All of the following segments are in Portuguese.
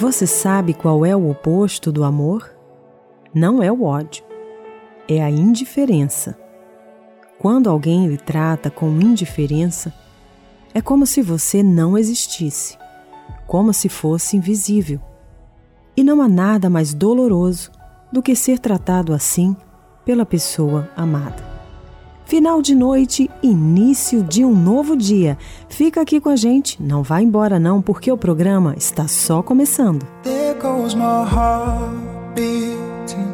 Você sabe qual é o oposto do amor? Não é o ódio, é a indiferença. Quando alguém lhe trata com indiferença, é como se você não existisse, como se fosse invisível. E não há nada mais doloroso do que ser tratado assim pela pessoa amada. Final de noite, início de um novo dia. Fica aqui com a gente, não vá embora não, porque o programa está só começando. There goes my heart beating,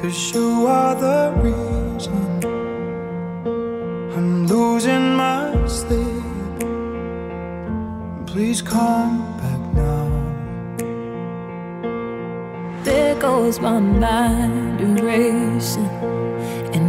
cause you are the reason I'm losing my sleep. Please come back now. There goes my mind.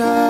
Cause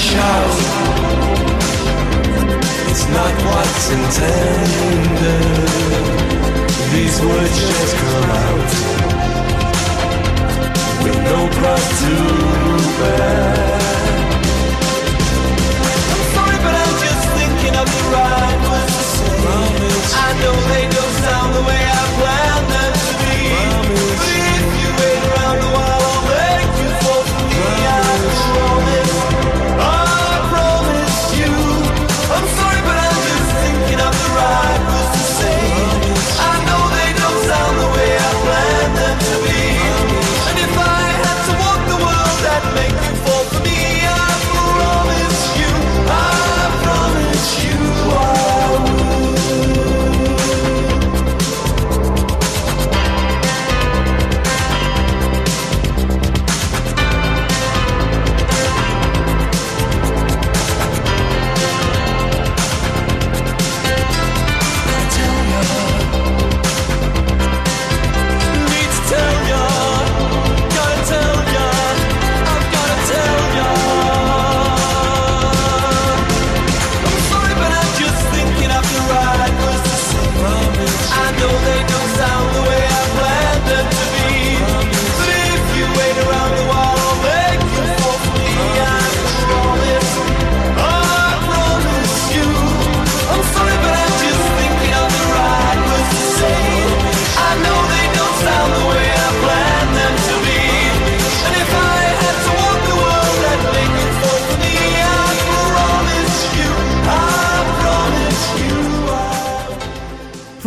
shows. It's not what's intended. These words just come out with no pride to bear. I'm sorry, but I'm just thinking of the right words to say. I know they don't.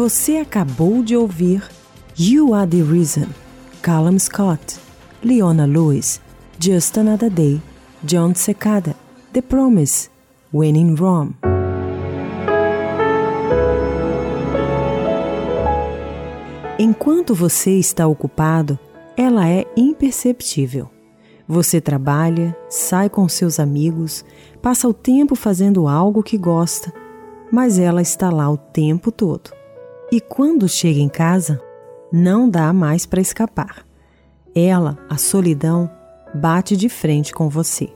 Você acabou de ouvir You Are the Reason, Callum Scott, Leona Lewis, Just Another Day, John Secada, The Promise, When in Rome. Enquanto você está ocupado, ela é imperceptível. Você trabalha, sai com seus amigos, passa o tempo fazendo algo que gosta, mas ela está lá o tempo todo. E quando chega em casa, não dá mais para escapar. Ela, a solidão, bate de frente com você.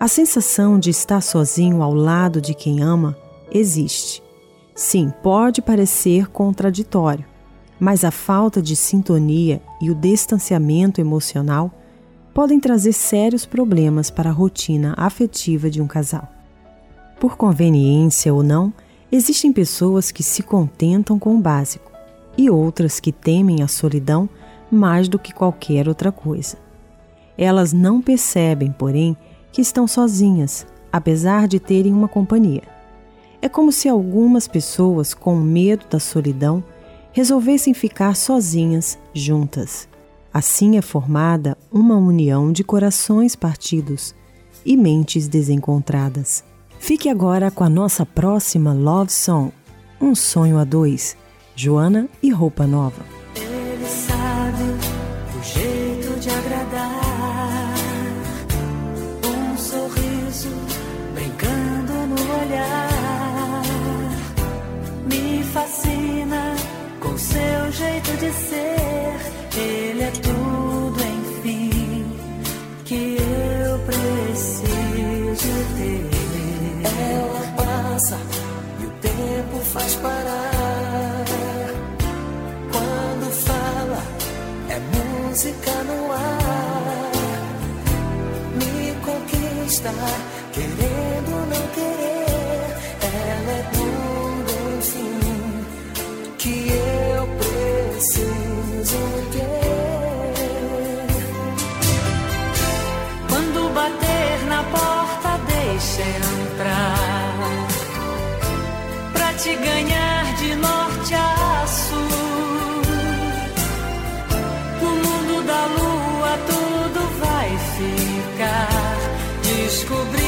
A sensação de estar sozinho ao lado de quem ama existe. Sim, pode parecer contraditório, mas a falta de sintonia e o distanciamento emocional podem trazer sérios problemas para a rotina afetiva de um casal. Por conveniência ou não, Existem pessoas que se contentam com o básico e outras que temem a solidão mais do que qualquer outra coisa. Elas não percebem, porém, que estão sozinhas, apesar de terem uma companhia. É como se algumas pessoas, com medo da solidão, resolvessem ficar sozinhas juntas. Assim é formada uma união de corações partidos e mentes desencontradas. Fique agora com a nossa próxima Love Song, Um Sonho a Dois, Joana e Roupa Nova. Ele sabe o jeito de agradar, um sorriso brincando no olhar, me fascina com seu jeito de ser, ele é tudo estar querendo ou não querer. Ela é tudo, enfim, que eu preciso ter. Quando bater na porta, deixa entrar pra te ganhar descobrir.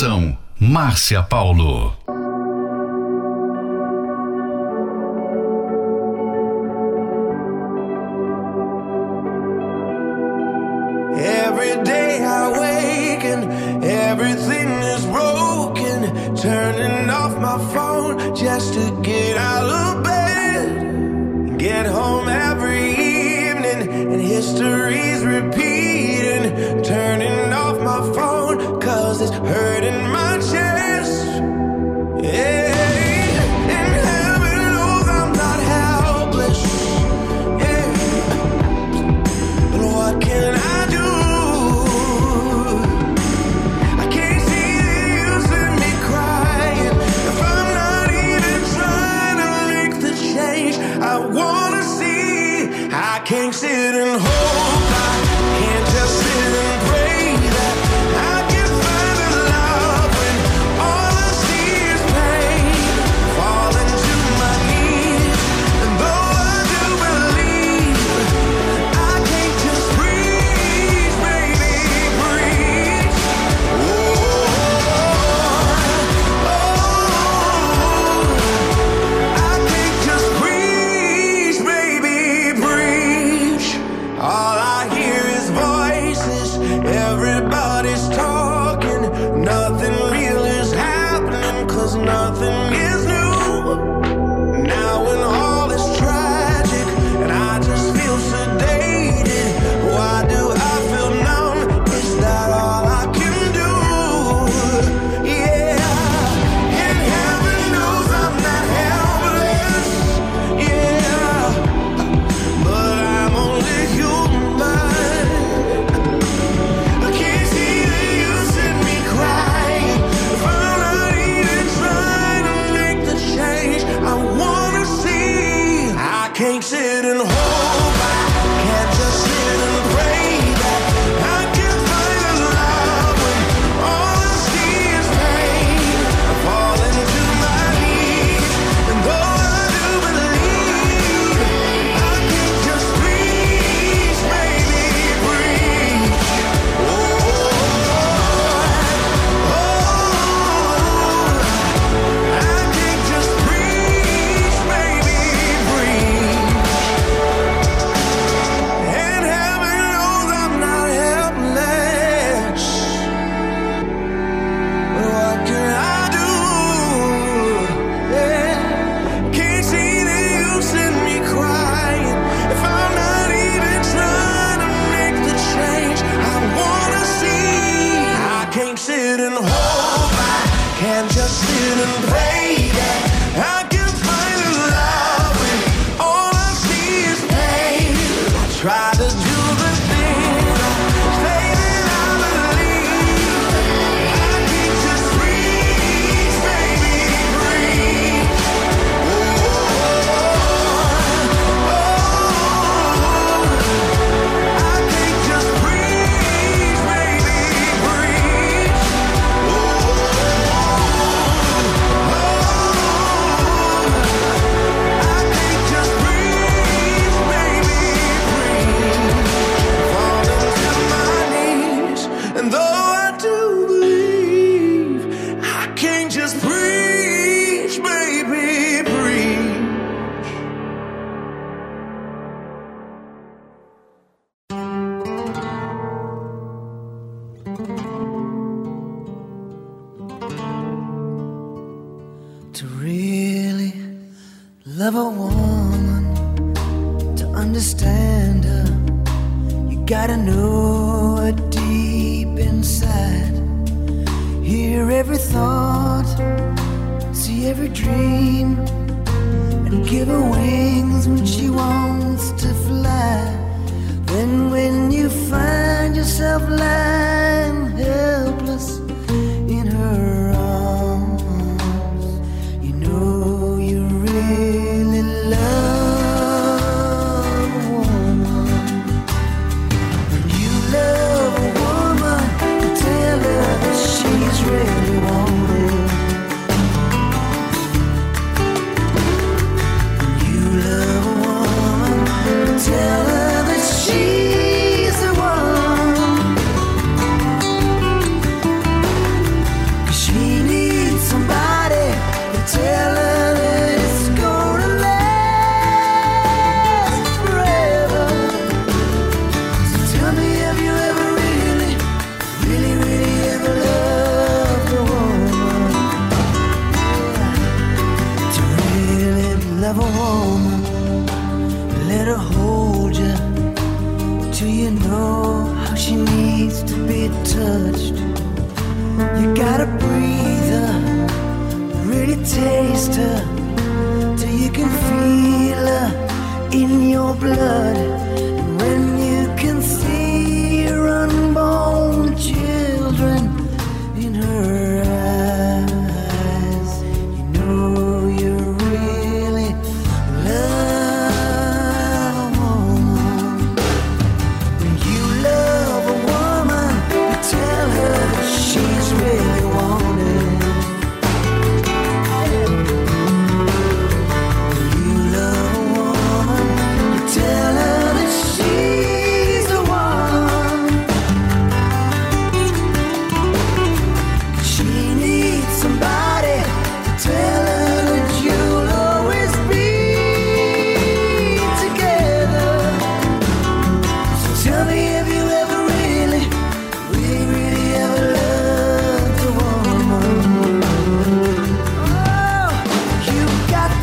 Produção Márcia Paulo.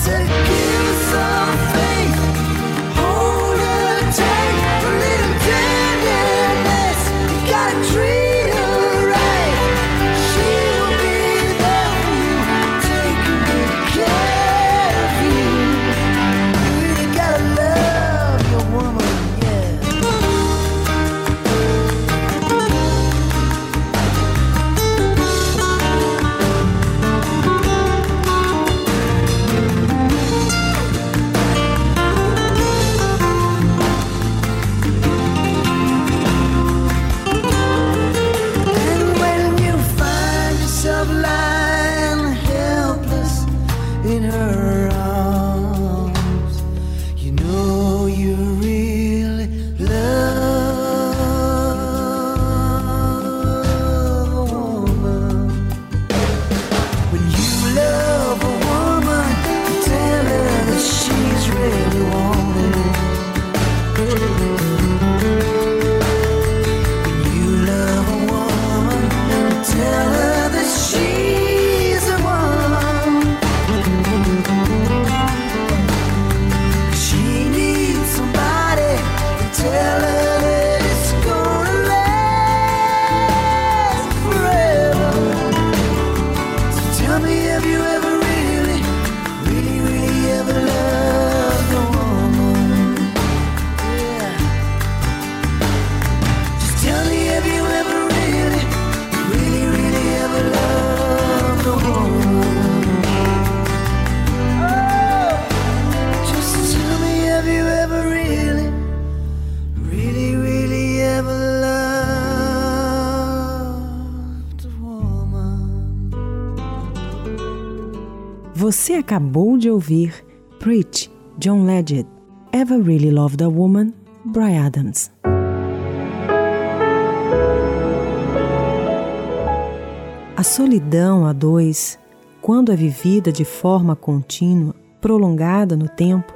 take Você acabou de ouvir Preach, John Legend, Ever Really Loved a Woman, Brian Adams. A solidão a dois, quando é vivida de forma contínua, prolongada no tempo,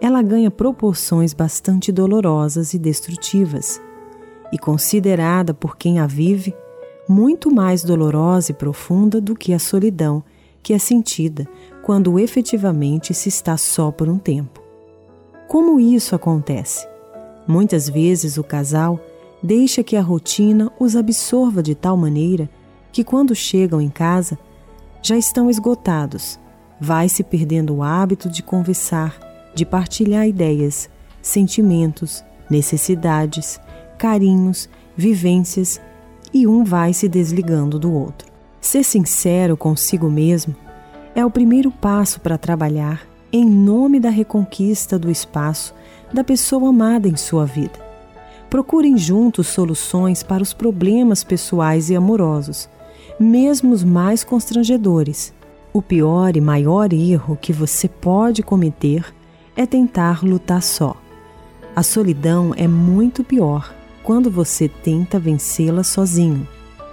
ela ganha proporções bastante dolorosas e destrutivas, e considerada por quem a vive muito mais dolorosa e profunda do que a solidão que é sentida quando efetivamente se está só por um tempo. Como isso acontece? Muitas vezes o casal deixa que a rotina os absorva de tal maneira que, quando chegam em casa, já estão esgotados. Vai se perdendo o hábito de conversar, de partilhar ideias, sentimentos, necessidades, carinhos, vivências e um vai se desligando do outro. Ser sincero consigo mesmo é o primeiro passo para trabalhar em nome da reconquista do espaço da pessoa amada em sua vida. Procurem juntos soluções para os problemas pessoais e amorosos, mesmo os mais constrangedores. O pior e maior erro que você pode cometer é tentar lutar só. A solidão é muito pior quando você tenta vencê-la sozinho.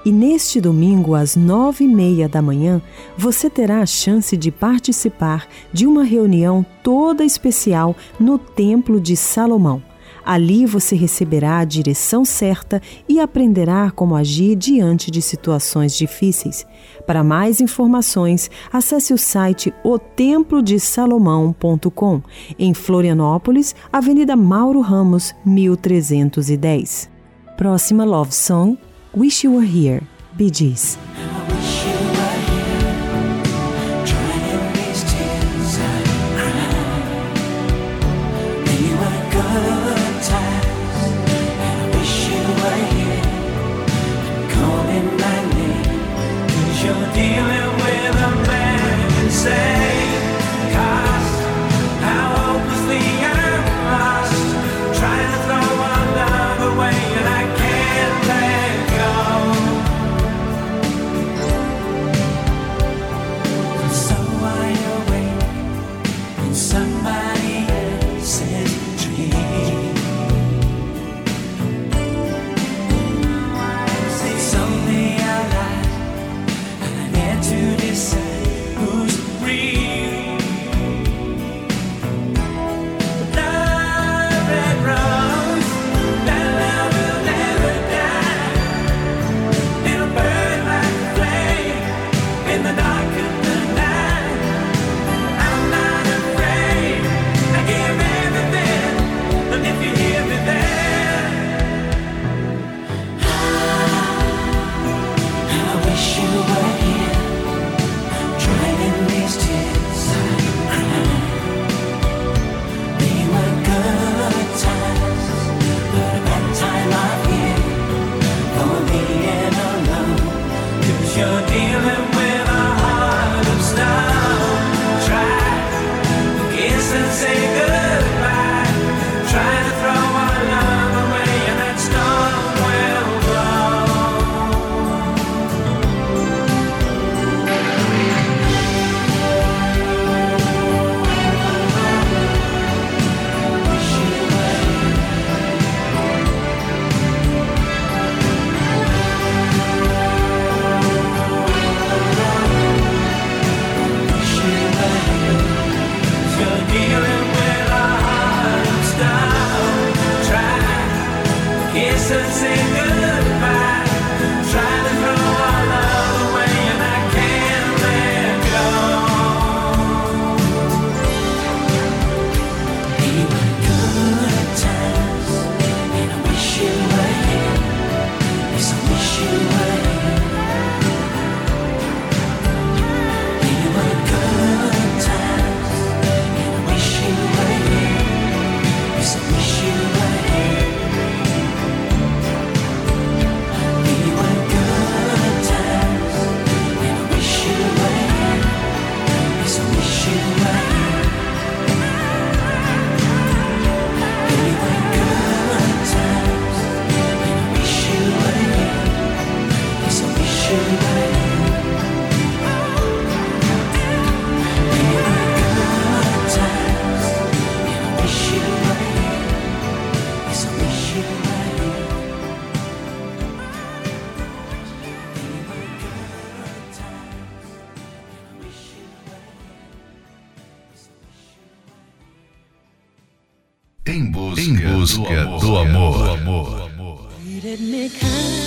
E neste domingo, às nove e meia da manhã, você terá a chance de participar de uma reunião toda especial no Templo de Salomão. Ali você receberá a direção certa e aprenderá como agir diante de situações difíceis. Para mais informações, acesse o site otemplodesalomão.com, em Florianópolis, Avenida Mauro Ramos, 1310. Próxima Love Song Wish You Were Here, BGS.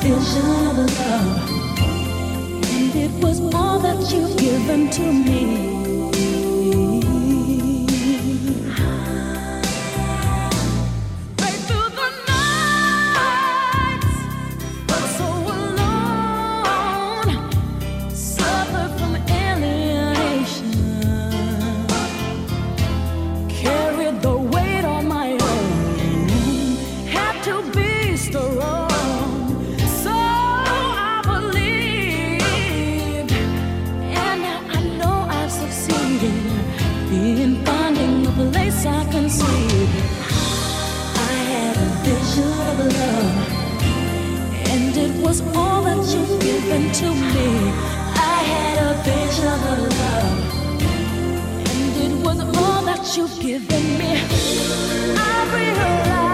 vision of love, and it was all that you've given to me. happened to me. I had a vision of love, and it was all that you've given me. I realized.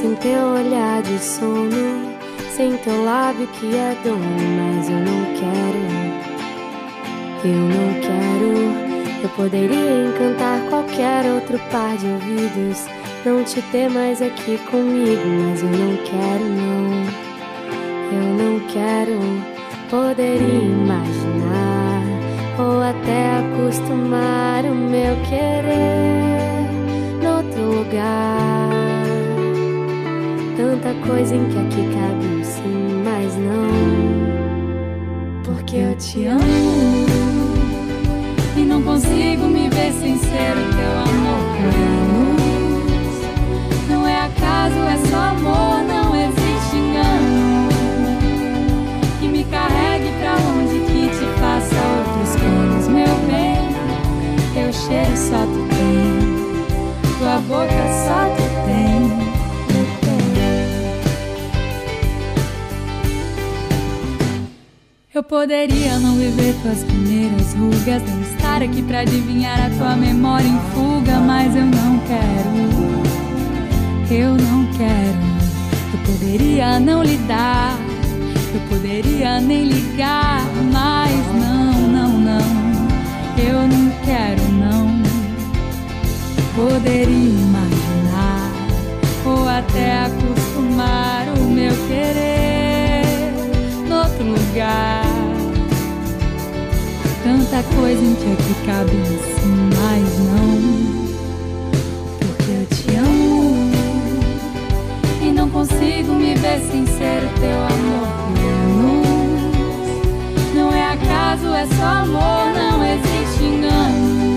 Sem teu olhar de sono, sem teu lábio que é dono, mas eu não quero. Eu não quero. Eu poderia encantar qualquer outro par de ouvidos, não te ter mais aqui comigo, mas eu não quero, não. Eu não quero. Poderia imaginar ou até acostumar o meu querer noutro lugar. Tanta coisa em que aqui cabe um sim, mas não. Porque eu te amo E não consigo me ver sem ser o teu amor anos. Não é acaso, é só amor, não existe engano. Que me carregue pra longe, que te faça outros planos, meu bem. Teu cheiro só tu tem, tua boca só poderia não viver tuas primeiras rugas, nem estar aqui pra adivinhar a tua memória em fuga, mas eu não quero. Eu não quero. Eu poderia não lidar, eu poderia nem ligar, mas não, não, não. Eu não quero, não. Poderia imaginar ou até acostumar o meu querer noutro lugar. Tanta coisa em que aqui cabe sim, mas não. Porque eu te amo e não consigo me ver sem ser teu amor. Não é acaso, é só amor, não existe engano.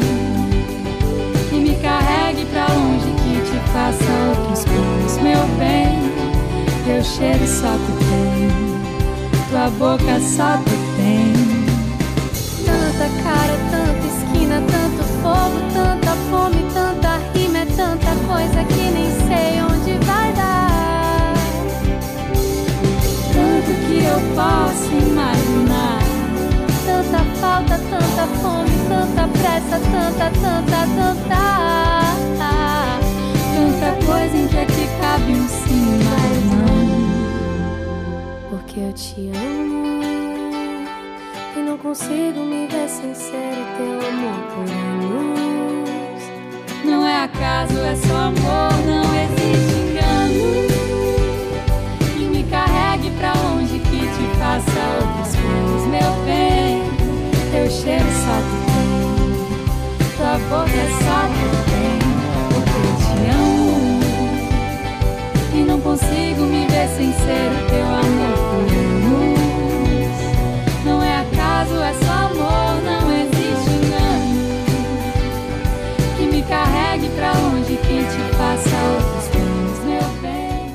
Que me carregue pra longe, que te faça outros planos, meu bem. Teu cheiro só tu tem, tua boca só tu tem. Cara, tanta esquina, tanto fogo, tanta fome, tanta rima, é tanta coisa que nem sei onde vai dar. Tanto que eu posso imaginar. Tanta falta, tanta fome, tanta pressa, tanta, tanta, tanta. Tanta coisa em que aqui cabe um sim, mas não. Porque eu te amo consigo me ver sem ser o teu amor por anos. Não é acaso, é só amor, não existe engano. Que me carregue pra longe, que te faça outros planos, meu bem. Teu cheiro só tu tua boca só tu tem. Porque eu te amo e não consigo me ver sem ser o teu amor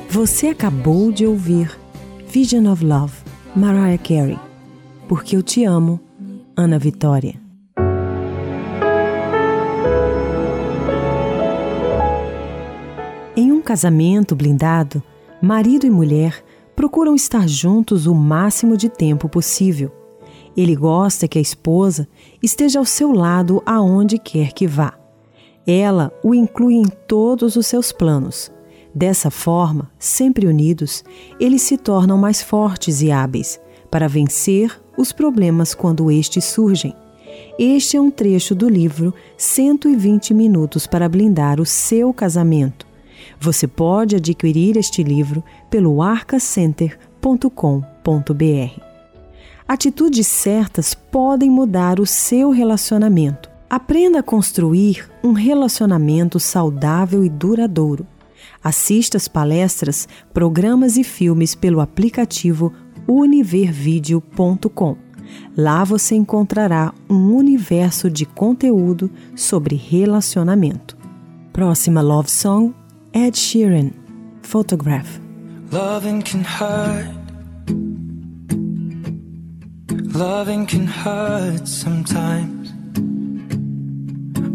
Você acabou de ouvir Vision of Love, Mariah Carey. Porque eu te amo, Ana Vitória. Em um casamento blindado, marido e mulher procuram estar juntos o máximo de tempo possível. Ele gosta que a esposa esteja ao seu lado aonde quer que vá. Ela o inclui em todos os seus planos. Dessa forma, sempre unidos, eles se tornam mais fortes e hábeis para vencer os problemas quando estes surgem. Este é um trecho do livro 120 Minutos para Blindar o Seu Casamento. Você pode adquirir este livro pelo arcacenter.com.br. Atitudes certas podem mudar o seu relacionamento. Aprenda a construir um relacionamento saudável e duradouro. Assista as palestras, programas e filmes pelo aplicativo univervideo.com. Lá você encontrará um universo de conteúdo sobre relacionamento. Próxima love song: Ed Sheeran, Photograph. Loving can hurt. Loving can hurt sometimes.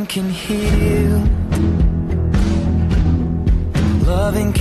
Loving can heal. Loving can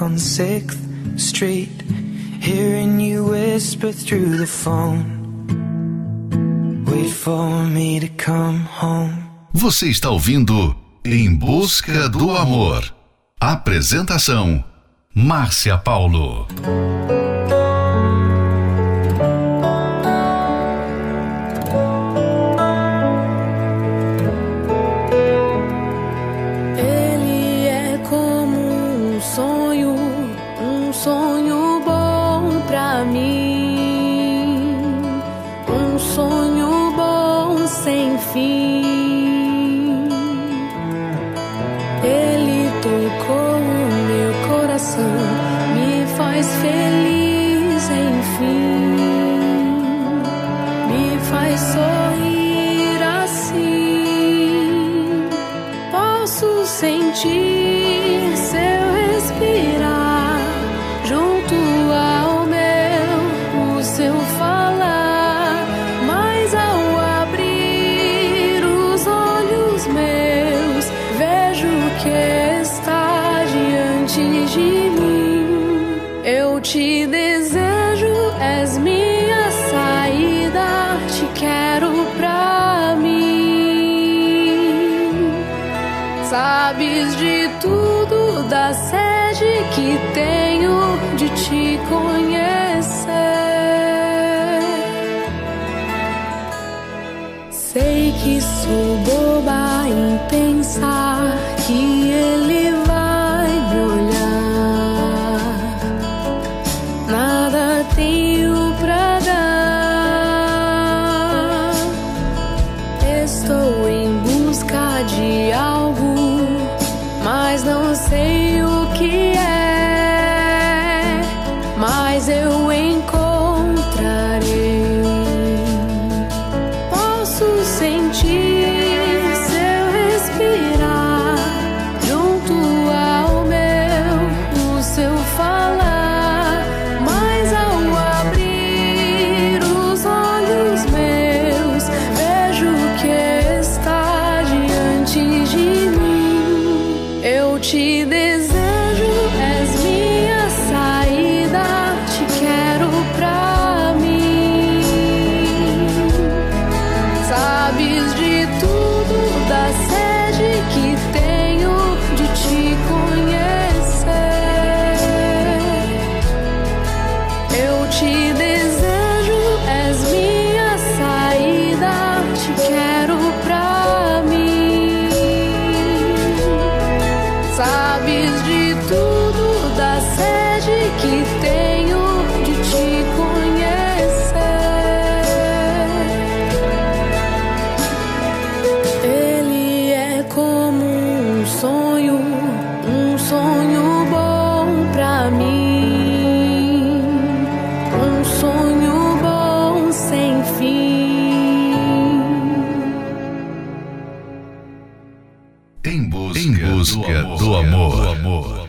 back on 6th Street, hearing you whisper through the phone. Wait for me to come home. Você está ouvindo Em Busca do Amor. Apresentação: Márcia Paulo. sabes de tudo, da sede que tenho de te conhecer. Sei que sou sonho, um sonho bom pra mim. Um sonho bom sem fim. Em busca, em busca do amor. Do amor. Do amor.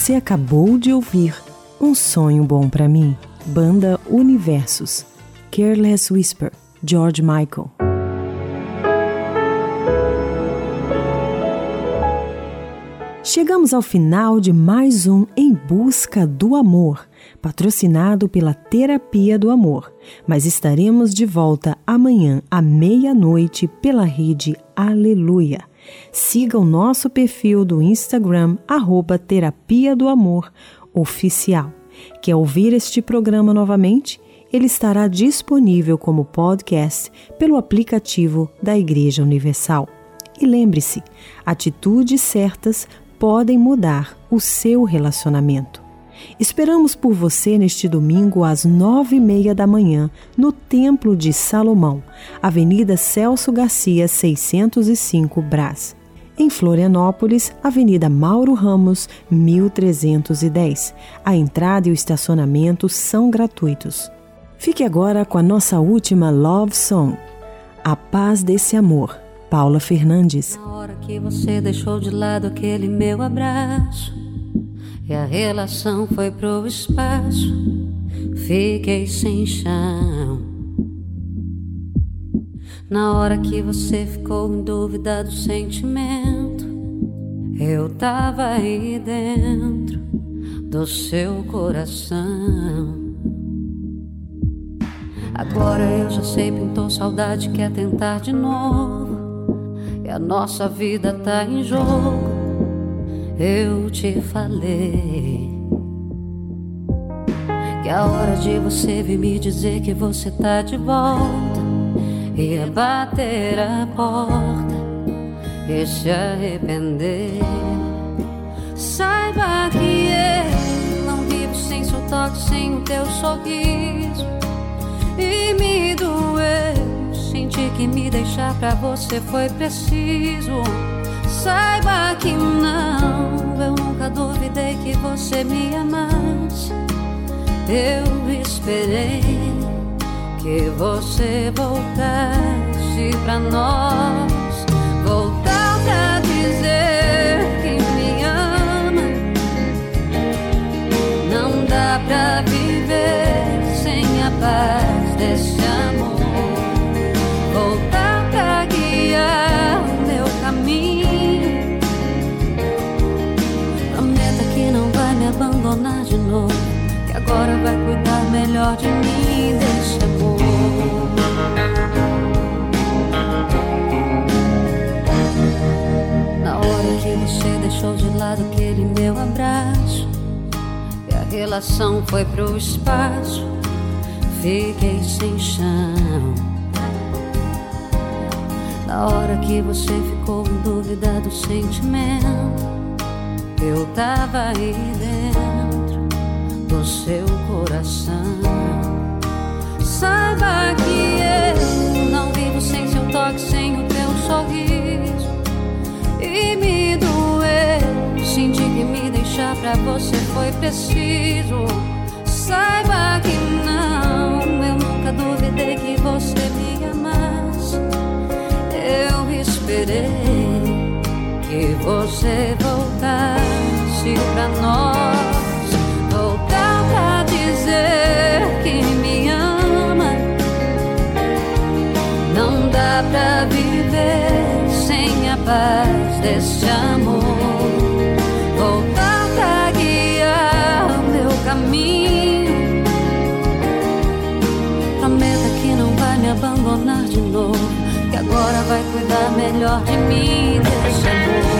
Você acabou de ouvir Um Sonho Bom para Mim, Banda Universos, Careless Whisper, George Michael. Chegamos ao final de mais um Em Busca do Amor, patrocinado pela Terapia do Amor. Mas estaremos de volta amanhã à meia-noite pela rede Aleluia. Siga o nosso perfil do Instagram, arroba Terapia do Amor Oficial. Quer ouvir este programa novamente? Ele estará disponível como podcast pelo aplicativo da Igreja Universal. E lembre-se, atitudes certas podem mudar o seu relacionamento. Esperamos por você neste domingo às nove e meia da manhã no Templo de Salomão, Avenida Celso Garcia, 605 Brás. Em Florianópolis, Avenida Mauro Ramos, 1310. A entrada e o estacionamento são gratuitos. Fique agora com a nossa última love song, A Paz desse Amor, Paula Fernandes. Na hora que você deixou de lado aquele meu abraço e a relação foi pro espaço, fiquei sem chão. Na hora que você ficou em dúvida do sentimento, eu tava aí dentro do seu coração. Agora eu já sei, pintou saudade, quer tentar de novo. E a nossa vida tá em jogo. Eu te falei que é a hora de você vir me dizer que você tá de volta. Ia bater a porta e se arrepender. Saiba que eu não vivo sem seu toque, sem o teu sorriso. E me doeu. Senti que me deixar pra você foi preciso. Saiba que não, eu nunca duvidei que você me amasse. Eu esperei que você voltasse pra nós. Relação foi pro espaço Fiquei sem chão Na hora que você ficou em dúvida do sentimento Eu tava aí dentro do seu coração Saiba que eu não vivo sem seu toque, sem o teu sorriso. E me senti que me deixar pra você foi preciso. Saiba que não, eu nunca duvidei que você me amasse. Eu esperei que você voltasse pra nós. Voltar pra dizer que me ama. Não dá pra viver sem a paz desse amor. Cuidar melhor de mim desse amor.